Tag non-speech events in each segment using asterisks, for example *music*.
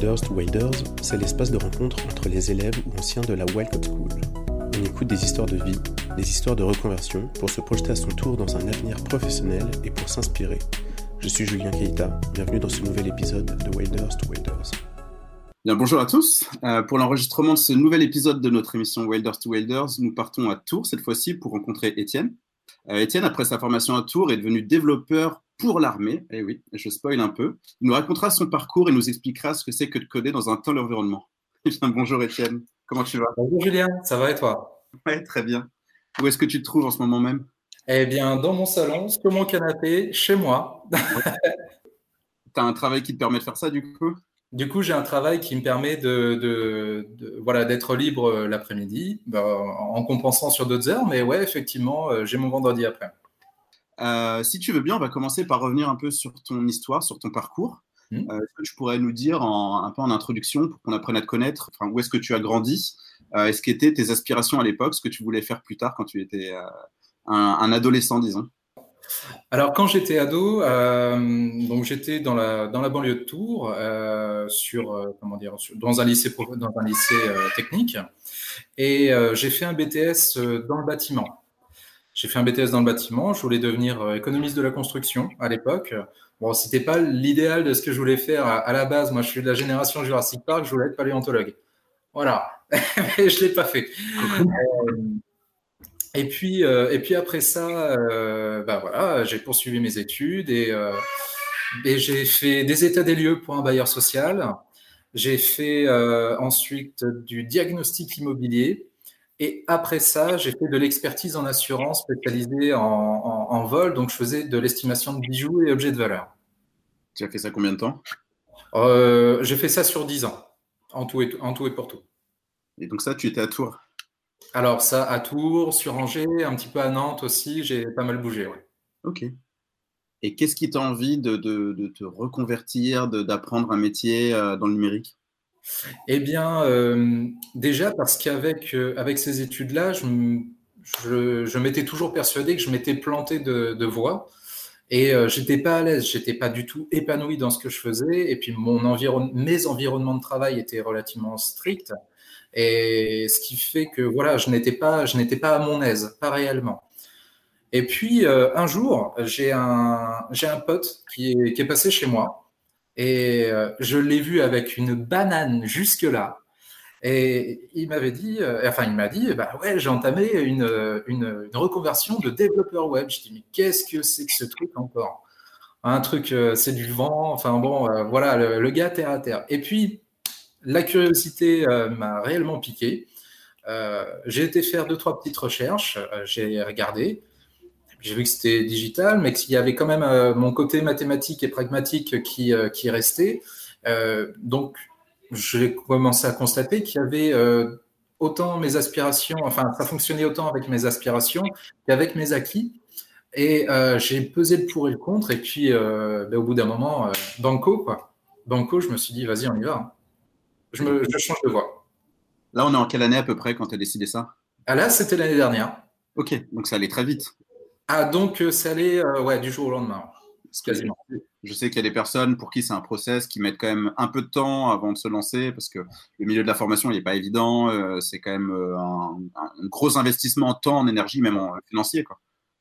Wilders to Wilders, c'est l'espace de rencontre entre les élèves ou anciens de la Wildcat School. On écoute des histoires de vie, des histoires de reconversion pour se projeter à son tour dans un avenir professionnel et pour s'inspirer. Je suis Julien Keita, bienvenue dans ce nouvel épisode de Wilders to Wilders. Bien, bonjour à tous. Euh, pour l'enregistrement de ce nouvel épisode de notre émission Wilders to Wilders, nous partons à Tours cette fois-ci pour rencontrer Étienne. Euh, Étienne, après sa formation à Tours, est devenu développeur pour l'armée. Eh oui, je spoil un peu. Il nous racontera son parcours et nous expliquera ce que c'est que de coder dans un tel environnement. *laughs* Eh bonjour Étienne, comment tu vas? Bonjour Julien, ça va et toi? Oui, très bien. Où est-ce que tu te trouves en ce moment même? Eh bien, dans mon salon, sur mon canapé, chez moi. tu as un travail qui te permet de faire ça du coup? Du coup, j'ai un travail qui me permet de, voilà d'être libre euh, l'après-midi, bah, en compensant sur d'autres heures. Mais ouais, effectivement, euh, j'ai mon vendredi après. Euh, si tu veux bien, on va commencer par revenir un peu sur ton histoire, sur ton parcours. Hmm. est-ce que tu pourrais nous dire un peu en introduction pour qu'on apprenne à te connaître où est-ce que tu as grandi Est-ce qu'étaient tes aspirations à l'époque, ce que tu voulais faire plus tard quand tu étais un, adolescent, disons? Alors quand j'étais ado, euh, donc j'étais dans la dans la banlieue de Tours, euh, sur euh, comment dire, dans un lycée dans un lycée technique, et j'ai fait un BTS dans le bâtiment. J'ai fait un BTS dans le bâtiment. Je voulais devenir économiste de la construction à l'époque. Bon, c'était pas l'idéal de ce que je voulais faire à, la base. Moi, je suis de la génération Jurassic Park. Je voulais être paléontologue. Voilà, *laughs* mais je l'ai pas fait. Et puis, euh, et puis après ça, euh, bah voilà, j'ai poursuivi mes études et, euh, et j'ai fait des états des lieux pour un bailleur social. J'ai fait ensuite du diagnostic immobilier. Et après ça, j'ai fait de l'expertise en assurance spécialisée en, en, vol. Donc, je faisais de l'estimation de bijoux et objets de valeur. Tu as fait ça combien de temps? J'ai fait ça sur 10 ans, en tout, et, en tout et pour tout. Et donc ça, tu étais à Tours? Alors ça, à Tours, sur Angers, un petit peu à Nantes aussi, j'ai pas mal bougé. Ouais. Ok. Et qu'est-ce qui t'a envie de, te reconvertir, d'apprendre un métier euh, dans le numérique? Eh bien, euh, déjà parce qu'avec euh, avec ces études-là, je, je, m'étais toujours persuadé que je m'étais planté de, voie. Et j'étais pas à l'aise, j'étais pas du tout épanoui dans ce que je faisais. Et puis mon environ mes environnements de travail étaient relativement stricts. Et ce qui fait que voilà, je n'étais pas, je n'étais pas à mon aise, pas réellement. Et puis euh, un jour, j'ai un, j'ai un pote qui est, qui est passé chez moi et euh, je l'ai vu avec une banane jusque là. Et il m'avait dit, euh, enfin il m'a dit, bah ouais, j'ai entamé une, une, reconversion de développeur web. Je dis mais qu'est-ce que c'est que ce truc encore? Un truc, c'est du vent. Enfin bon, voilà, le, le, gars terre à terre. Et puis la curiosité euh, m'a réellement piqué. Euh, j'ai été faire deux, trois petites recherches, euh, j'ai regardé, j'ai vu que c'était digital, mais qu'il y avait quand même mon côté mathématique et pragmatique qui, qui restait. donc, j'ai commencé à constater qu'il y avait autant mes aspirations, enfin, ça fonctionnait autant avec mes aspirations qu'avec mes acquis. Et j'ai pesé le pour et le contre, et puis ben, au bout d'un moment, banco, quoi. Banco, je me suis dit, vas-y, on y va. Je, me, change de voie. Là, on est en quelle année à peu près quand tu as décidé ça? Ah, Là, c'était l'année dernière. Ok, donc ça allait très vite. Ah, donc euh, ça allait euh, ouais, du jour au lendemain, quasiment. Je sais qu'il y a des personnes pour qui c'est un process qui mettent quand même un peu de temps avant de se lancer parce que le milieu de la formation, il n'est pas évident. Euh, c'est quand même un, gros investissement en temps, en énergie, même en financier. Quoi.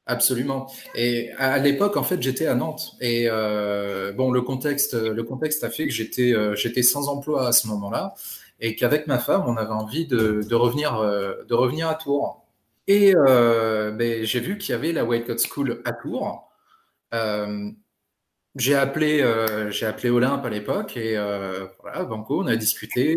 Absolument. Et à l'époque, en fait, j'étais à Nantes. Et euh, bon, le contexte, le contexte a fait que j'étais, euh, j'étais sans emploi à ce moment-là, et qu'avec ma femme, on avait envie de, de revenir, euh, de revenir à Tours. Et euh, ben, j'ai vu qu'il y avait la White Coat School à Tours. Euh, j'ai appelé, j'ai appelé Olympe à l'époque, et voilà, Banco, on a discuté.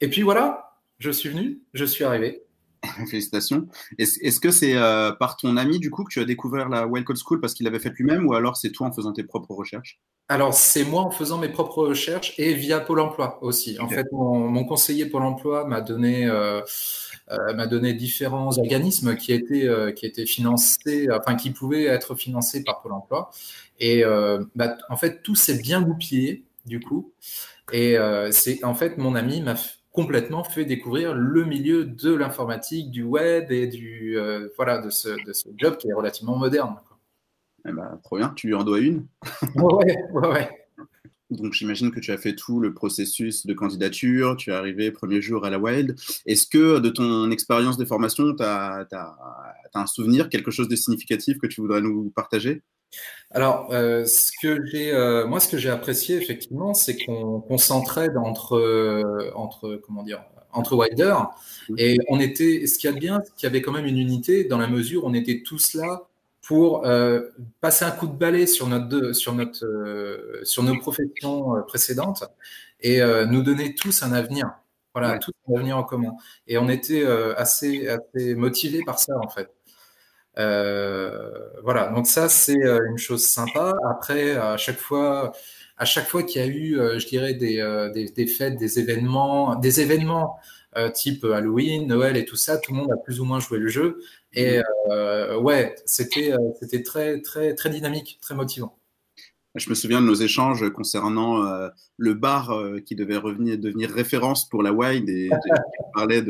et puis voilà, je suis venu, je suis arrivé. *laughs* Félicitations. Est-ce que c'est euh, par ton ami du coup que tu as découvert la Wild Code School parce qu'il l'avait faite lui-même ou alors c'est toi en faisant tes propres recherches? Alors c'est moi en faisant mes propres recherches et via Pôle Emploi aussi. En fait, mon, conseiller Pôle Emploi m'a donné euh, euh, m'a donné différents organismes qui étaient qui étaient financés, enfin qui pouvaient être financés par Pôle Emploi. Et bah, en fait tout s'est bien goupillé du coup. Et c'est en fait mon ami m'a complètement fait découvrir le milieu de l'informatique, du web et du euh, voilà de ce, de ce, job qui est relativement moderne. Eh ben, trop bien, tu lui en dois une. *laughs* ouais, ouais, ouais. Donc j'imagine que tu as fait tout le processus de candidature, tu es arrivé premier jour à la Wild. Est-ce que de ton expérience de formation, tu as, un souvenir, quelque chose de significatif que tu voudrais nous partager? Alors, euh, ce que j'ai, euh, moi, ce que j'ai apprécié effectivement, c'est qu'on s'entraide entre, euh, entre, comment dire, entre Wilder et on était. Ce qu'il y a de bien, c'est qu'il y avait quand même une unité dans la mesure où on était tous là pour euh, passer un coup de balai sur, notre, sur, notre, sur nos professions précédentes et nous donner tous un avenir. Voilà, tous un avenir en commun. Et on était assez, assez motivés par ça, en fait. Voilà, donc ça, c'est une chose sympa. Après, à chaque fois, à chaque fois qu'il y a eu, je dirais, des, des, des, fêtes, des événements, des événements type Halloween, Noël et tout ça, tout le monde a plus ou moins joué le jeu. Et euh, ouais, c'était euh, c'était très très très dynamique, très motivant. Je me souviens de nos échanges concernant euh, le bar qui devait revenir, devenir référence pour la wine et tu parlais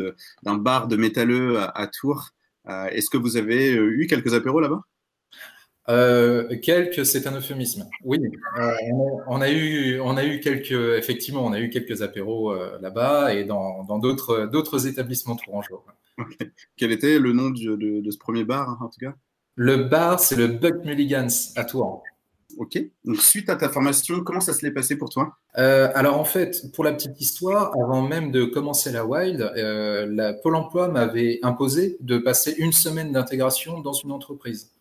d'un bar de métalleux à, Tours. Est-ce que vous avez eu quelques apéros là-bas? Quelques, c'est un euphémisme. Oui, on, a, eu, on a eu quelques, effectivement, on a eu quelques apéros là-bas et dans d'autres d'autres établissements tourangeaux. Quel était le nom de, ce premier bar, hein, en tout cas? Le bar, c'est le Buck Mulligans à Tours. Ok. Donc, suite à ta formation, comment ça s'est passé pour toi? Euh, Alors, en fait, pour la petite histoire, avant même de commencer la Wild, euh, la Pôle emploi m'avait imposé de passer une semaine d'intégration dans une entreprise.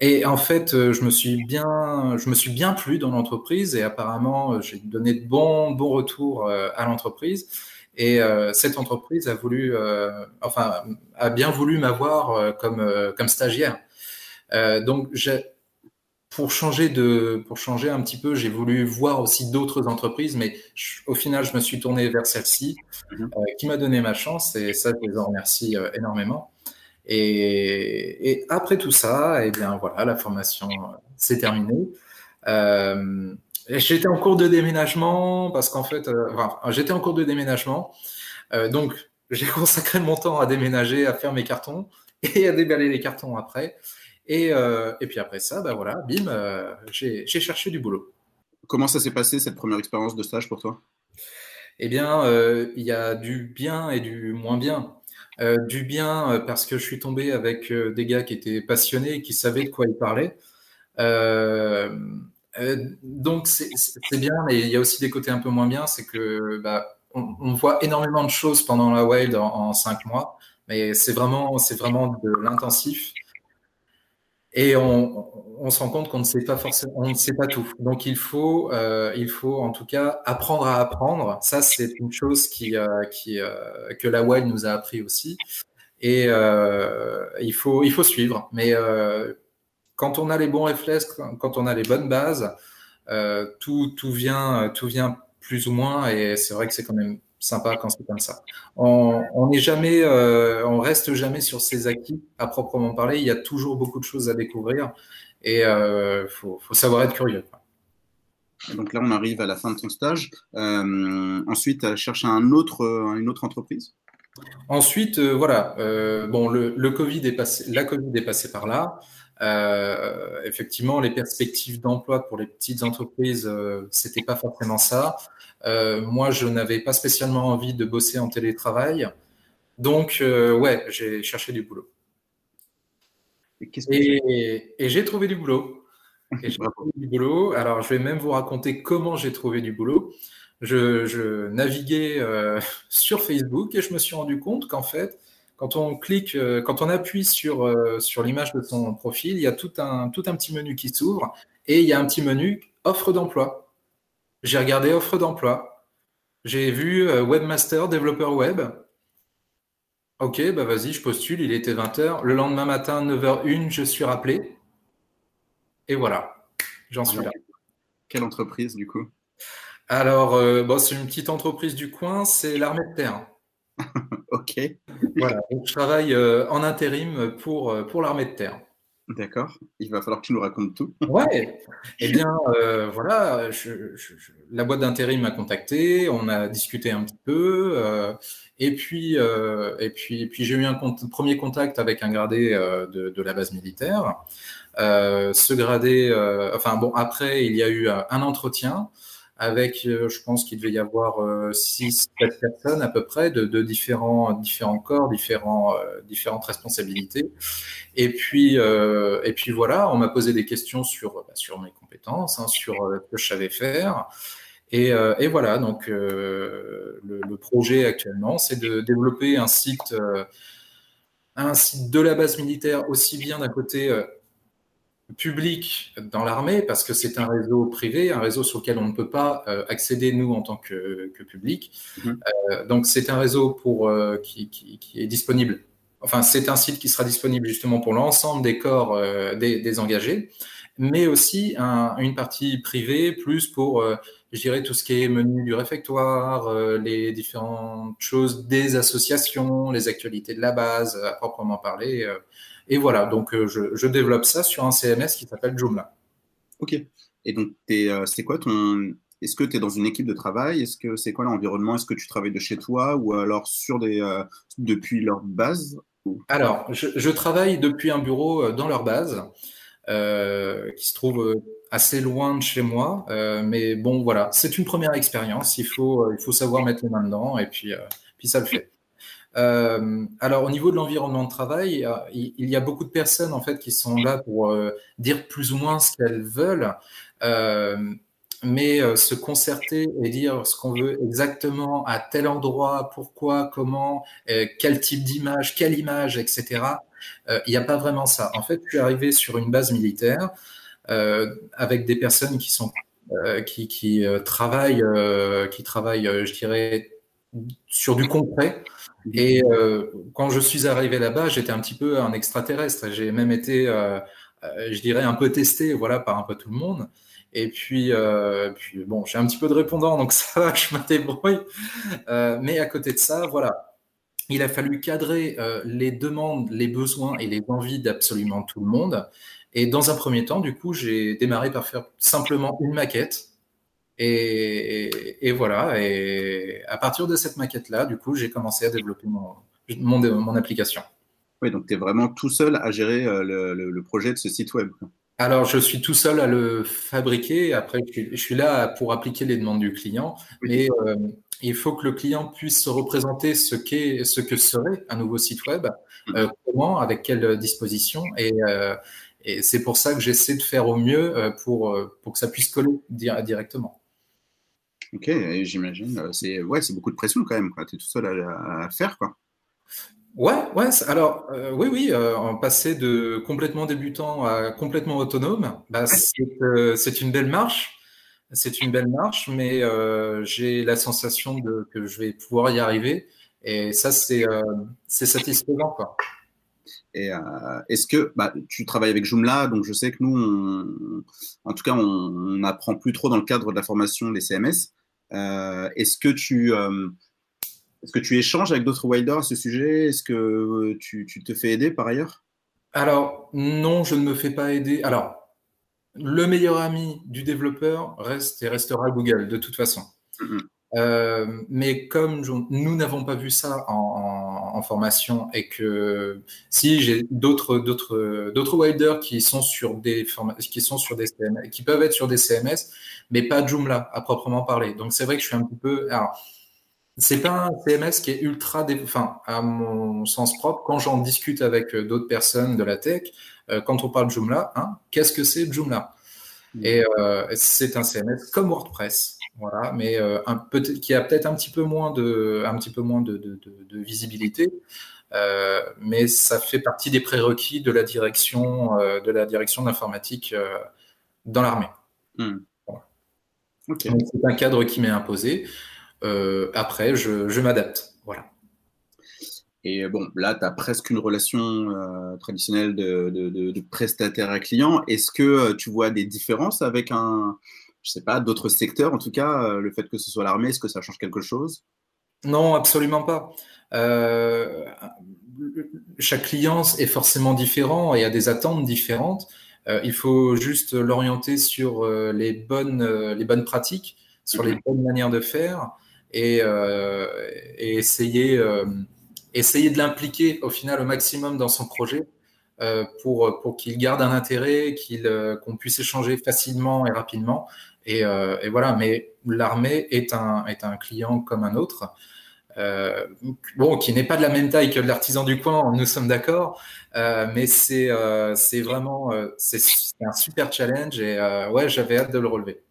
Et en fait, euh, je me suis bien, je me suis bien plu dans l'entreprise et apparemment, j'ai donné de bons, bons retours à l'entreprise. Et euh, cette entreprise a voulu, euh, enfin, a bien voulu m'avoir euh, comme comme stagiaire. donc, pour changer de, pour changer un petit peu, j'ai voulu voir aussi d'autres entreprises, mais au final, je me suis tourné vers celle-ci, mhm. qui m'a donné ma chance, et ça, je les en remercie énormément. Et, et, après tout ça, eh bien voilà, la formation s'est terminée. Euh, J'étais en cours de déménagement parce qu'en fait, euh, enfin, j'étais en cours de déménagement. Euh, donc, j'ai *laughs* consacré mon temps à déménager, à faire mes cartons et à déballer les cartons après. Et, euh, et puis après ça, bah voilà, bim, euh, j'ai cherché du boulot. Comment ça s'est passé cette première expérience de stage pour toi? Eh bien, euh, il y a du bien et du moins bien. du bien parce que je suis tombé avec des gars qui étaient passionnés, qui savaient de quoi ils parlaient. Euh, euh, donc c'est bien, mais il y a aussi des côtés un peu moins bien, c'est que bah, on, voit énormément de choses pendant la Wild en, cinq mois, mais c'est vraiment, c'est vraiment de l'intensif. Et on, se rend compte qu'on ne sait pas forcément, on ne sait pas tout. Donc il faut, euh, il faut en tout cas apprendre à apprendre. Ça c'est une chose qui, euh, euh, que la Wild nous a appris aussi. Et il faut, il faut suivre. Mais quand on a les bons réflexes, quand on a les bonnes bases, tout, tout, vient, tout vient plus ou moins, et c'est vrai que c'est quand même sympa quand c'est comme ça. On n'est jamais, euh, on reste jamais sur ses acquis à proprement parler. Il y a toujours beaucoup de choses à découvrir, et euh, faut, faut, savoir être curieux. Donc là, on arrive à la fin de ton stage. Euh, ensuite, à chercher un autre, une autre entreprise. Ensuite, euh, voilà. Euh, bon, le, le, Covid est passé, la Covid est passée par là. Euh, effectivement, les perspectives d'emploi pour les petites entreprises, euh, c'était pas forcément ça. Euh, moi, je n'avais pas spécialement envie de bosser en télétravail, donc ouais, j'ai cherché du boulot. Et, et, j'ai trouvé du boulot. Et j'ai *laughs* trouvé du boulot. Alors, je vais même vous raconter comment j'ai trouvé du boulot. Je, je naviguais *laughs* sur Facebook et je me suis rendu compte qu'en fait, quand on clique, euh, quand on appuie sur, euh, sur l'image de son profil, il y a tout un, tout un petit menu qui s'ouvre et il y a un petit menu offre d'emploi. J'ai regardé offre d'emploi. J'ai vu euh, webmaster, développeur web. Ok, bah vas-y, je postule, il était 20h. Le lendemain matin, 9h01, je suis rappelé. Et voilà, j'en suis là. Quelle entreprise du coup? Alors, bon, c'est une petite entreprise du coin, c'est l'armée de terre. *laughs* ok. Voilà, je travaille euh, en intérim pour, euh, pour l'armée de terre. D'accord. Il va falloir que tu nous racontes tout. Ouais. Eh bien, euh, voilà, la boîte d'intérim m'a contacté, on a discuté un petit peu, et puis, et puis, puis j'ai eu un premier contact avec un gradé de, de, la base militaire. ce gradé, enfin bon, après, il y a eu un entretien. Avec, je pense qu'il devait y avoir 6, 7 personnes à peu près de, différents, différents corps, différents, différentes responsabilités. Et puis, et puis voilà, on m'a posé des questions sur, bah, sur mes compétences, hein, sur ce que je savais faire. Et, voilà, donc le, projet actuellement, c'est de développer un site un site de la base militaire aussi bien d'un côté euh, public dans l'armée, parce que c'est un réseau privé, un réseau sur lequel on ne peut pas euh, accéder, nous, en tant que, public. Mhm. Euh, donc, c'est un réseau pour, qui, est disponible. Enfin, c'est un site qui sera disponible justement pour l'ensemble des corps des, engagés, mais aussi une partie privée, plus pour je dirais, tout ce qui est menu du réfectoire, euh, les différentes choses des associations, les actualités de la base, à proprement parler. Euh, et voilà, donc euh, je, développe ça sur un CMS qui s'appelle Joomla. Ok. Et donc, c'est quoi ton. Est-ce que tu es dans une équipe de travail? Est-ce que c'est quoi l'environnement? Est-ce que tu travailles de chez toi ou alors sur des, depuis leur base Alors, je, je, travaille depuis un bureau dans leur base. Euh, qui se trouve euh, assez loin de chez moi. Euh, mais bon, voilà, c'est une première expérience. Il faut, il faut savoir mettre les mains dedans et puis, puis ça le fait. Alors, au niveau de l'environnement de travail, il, y a beaucoup de personnes en fait qui sont là pour dire plus ou moins ce qu'elles veulent mais se concerter et dire ce qu'on veut exactement à tel endroit, pourquoi, comment, quel type d'image, quelle image, etc. Euh, il n'y a pas vraiment ça. En fait, je suis arrivé sur une base militaire euh, avec des personnes qui sont euh, qui travaillent, qui travaillent, je dirais, sur du concret. Et quand je suis arrivé là-bas, j'étais un petit peu un extraterrestre. J'ai même été, je dirais, un peu testé, voilà, par un peu tout le monde. Et puis, puis bon, j'ai un petit peu de répondant, donc *laughs* ça va, je me débrouille. mais à côté de ça, voilà, il a fallu cadrer euh, les demandes, les besoins et les envies d'absolument tout le monde. Et dans un premier temps, du coup, j'ai démarré par faire simplement une maquette. Et, voilà. Et à partir de cette maquette-là, du coup, j'ai commencé à développer mon, mon, application. Oui, donc tu es vraiment tout seul à gérer euh, le, projet de ce site web. Alors, je suis tout seul à le fabriquer. Après, je suis, là pour appliquer les demandes du client. Mais euh, il faut que le client puisse se représenter ce, qu'est, ce que serait un nouveau site web, mm. euh, comment, avec quelle disposition. Euh, et, c'est pour ça que j'essaie de faire au mieux pour, pour que ça puisse coller directement. Ok, j'imagine. C'est, ouais, c'est beaucoup de pression quand même. Tu es tout seul à, faire. Quoi. Ouais, ouais. Alors, oui, oui, en passer de complètement débutant à complètement autonome, bah, c'est une belle marche. C'est une belle marche, mais euh, j'ai la sensation de, que je vais pouvoir y arriver. Et ça, c'est euh, satisfaisant. Quoi. Et euh, est-ce que bah, tu travailles avec Joomla Donc, je sais que nous, en tout cas, on n'apprend plus trop dans le cadre de la formation des CMS. Est-ce que tu. est-ce que tu échanges avec d'autres wilders à ce sujet? Est-ce que tu, tu, te fais aider par ailleurs? Alors, non, je ne me fais pas aider. Alors, le meilleur ami du développeur reste et restera Google de toute façon. Mm-hmm. Euh, mais comme nous n'avons pas vu ça en, formation et que si j'ai d'autres d'autres d'autres wilders qui sont sur des qui sont sur des CMS, qui peuvent être sur des CMS, mais pas Joomla à proprement parler. Donc c'est vrai que je suis un petit peu alors c'est pas un CMS qui est ultra, enfin à mon sens propre. Quand j'en discute avec d'autres personnes de la tech, euh, quand on parle Joomla, hein, qu'est-ce que c'est Joomla? Mm. Et euh, c'est un CMS comme WordPress, voilà, mais euh, un qui a peut-être un petit peu moins de, un petit peu moins de, de, visibilité, mais ça fait partie des prérequis de la direction, de la direction d'informatique dans l'armée. Mm. C'est un cadre qui m'est imposé. après, je, je m'adapte. Voilà. Et bon, là, tu as presque une relation euh, traditionnelle de, prestataire à client. Est-ce que euh, tu vois des différences avec un, je sais pas, d'autres secteurs en tout cas, euh, le fait que ce soit l'armée, est-ce que ça change quelque chose? Non, absolument pas. chaque client est forcément différent et a des attentes différentes. il faut juste l'orienter sur les, bonnes, les bonnes pratiques, sur les mhm. bonnes manières de faire et, et essayer essayer de l'impliquer au final au maximum dans son projet pour, pour qu'il garde un intérêt, qu'il, qu'on puisse échanger facilement et rapidement. Et, et voilà, mais l'armée est un, est un client comme un autre. Euh, bon, qui n'est pas de la même taille que l'artisan du coin, nous sommes d'accord, euh, mais c'est euh, c'est vraiment c'est un super challenge et ouais, j'avais hâte de le relever.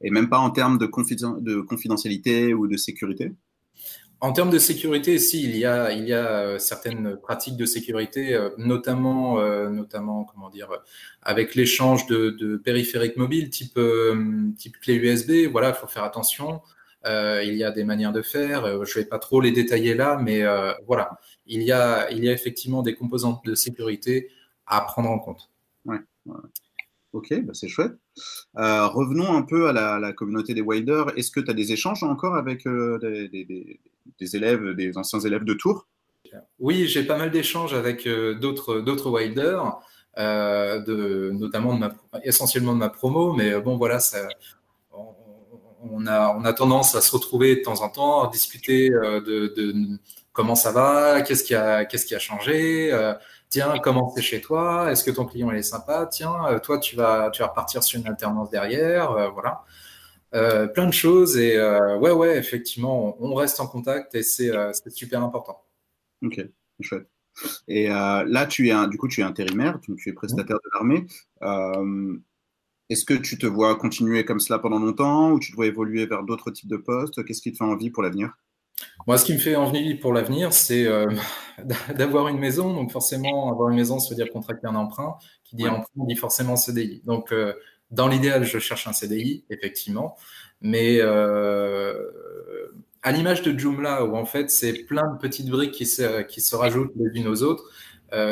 et même pas en termes de, de confidentialité ou de sécurité? En termes de sécurité, si, il y a, il y a certaines pratiques de sécurité, notamment, notamment comment dire, avec l'échange de, périphériques mobiles type, type clé USB. Voilà, il faut faire attention. Euh, il y a des manières de faire. Euh, je ne vais pas trop les détailler là, mais euh, voilà, il y, a, il y a effectivement des composantes de sécurité à prendre en compte. Ouais, Ok, bah c'est chouette. revenons un peu à la, communauté des Wilders. Est-ce que tu as des échanges encore avec des, élèves, des anciens élèves de Tours Oui, j'ai pas mal d'échanges avec d'autres, d'autres Wilders, de, notamment de ma, essentiellement de ma promo, mais bon, voilà, ça, on a, tendance à se retrouver de temps en temps, à discuter euh, de, comment ça va, qu'est-ce qui a, qui a changé, euh, tiens, comment c'est chez toi, est-ce que ton client est sympa, tiens, euh, toi tu vas, tu vas repartir sur une alternance derrière, voilà. Plein de choses et ouais, ouais, effectivement, on, reste en contact et c'est, super important. Ok, chouette. Et là, tu es du coup, tu es intérimaire, tu, tu es prestataire de l'armée. Est-ce que tu te vois continuer comme cela pendant longtemps ou tu te vois évoluer vers d'autres types de postes? Qu'est-ce qui te fait envie pour l'avenir? Moi, ce qui me fait envie pour l'avenir, c'est euh, *laughs* d'avoir une maison. Donc, forcément, avoir une maison, ça veut dire contracter un emprunt. Qui dit emprunt dit forcément CDI. Donc, euh, dans l'idéal, je cherche un CDI, effectivement. Mais euh, à l'image de Joomla, où en fait, c'est plein de petites briques qui se, qui se rajoutent les unes aux autres,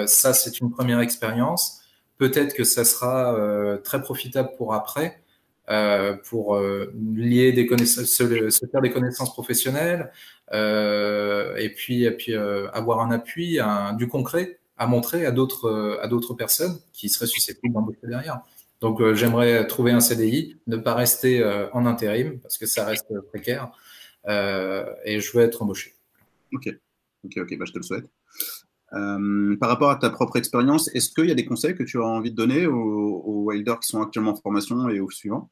ça, c'est une première expérience. Peut-être que ça sera euh, très profitable pour après, euh, pour euh, lier des connaissances, se, faire des connaissances professionnelles, et puis, et avoir un appui, du concret à montrer à d'autres personnes qui seraient susceptibles d'embaucher derrière. Donc j'aimerais trouver un CDI, ne pas rester en intérim parce que ça reste précaire, et je veux être embauché. Ok, ok, ok, bah, je te le souhaite. Euh, par rapport à ta propre expérience, est-ce qu'il y a des conseils que tu as envie de donner aux, aux wilders qui sont actuellement en formation et aux suivants?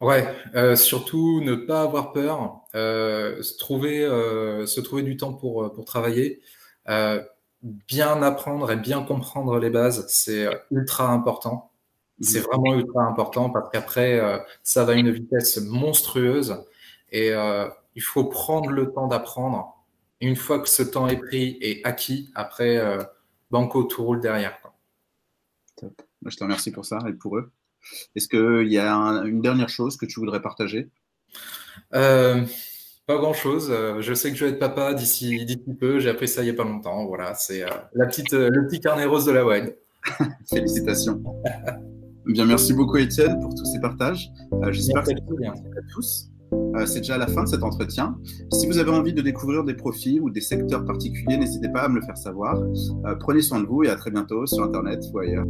Ouais, euh, surtout ne pas avoir peur, euh, se, trouver, se trouver du temps pour, pour travailler, bien apprendre et bien comprendre les bases, c'est ultra important. C'est vraiment ultra important parce qu'après, ça va à une vitesse monstrueuse et il faut prendre le temps d'apprendre une fois que ce temps est pris et acquis, après, euh, Banco tout roule derrière. Top. Je te remercie pour ça et pour eux. Est-ce qu'il y a une dernière chose que tu voudrais partager? Euh, Pas grand-chose. Euh, je sais que je vais être papa d'ici peu. J'ai appris ça il n'y a pas longtemps. Voilà, c'est la petite, le petit carnet rose de la web. *laughs* Félicitations. *laughs* bien, merci beaucoup Étienne pour tous ces partages. J'espère que vous bien à tous. Euh, c'est déjà la fin de cet entretien. Si vous avez envie de découvrir des profils ou des secteurs particuliers, n'hésitez pas à me le faire savoir. Euh, prenez soin de vous et à très bientôt sur Internet ou ailleurs.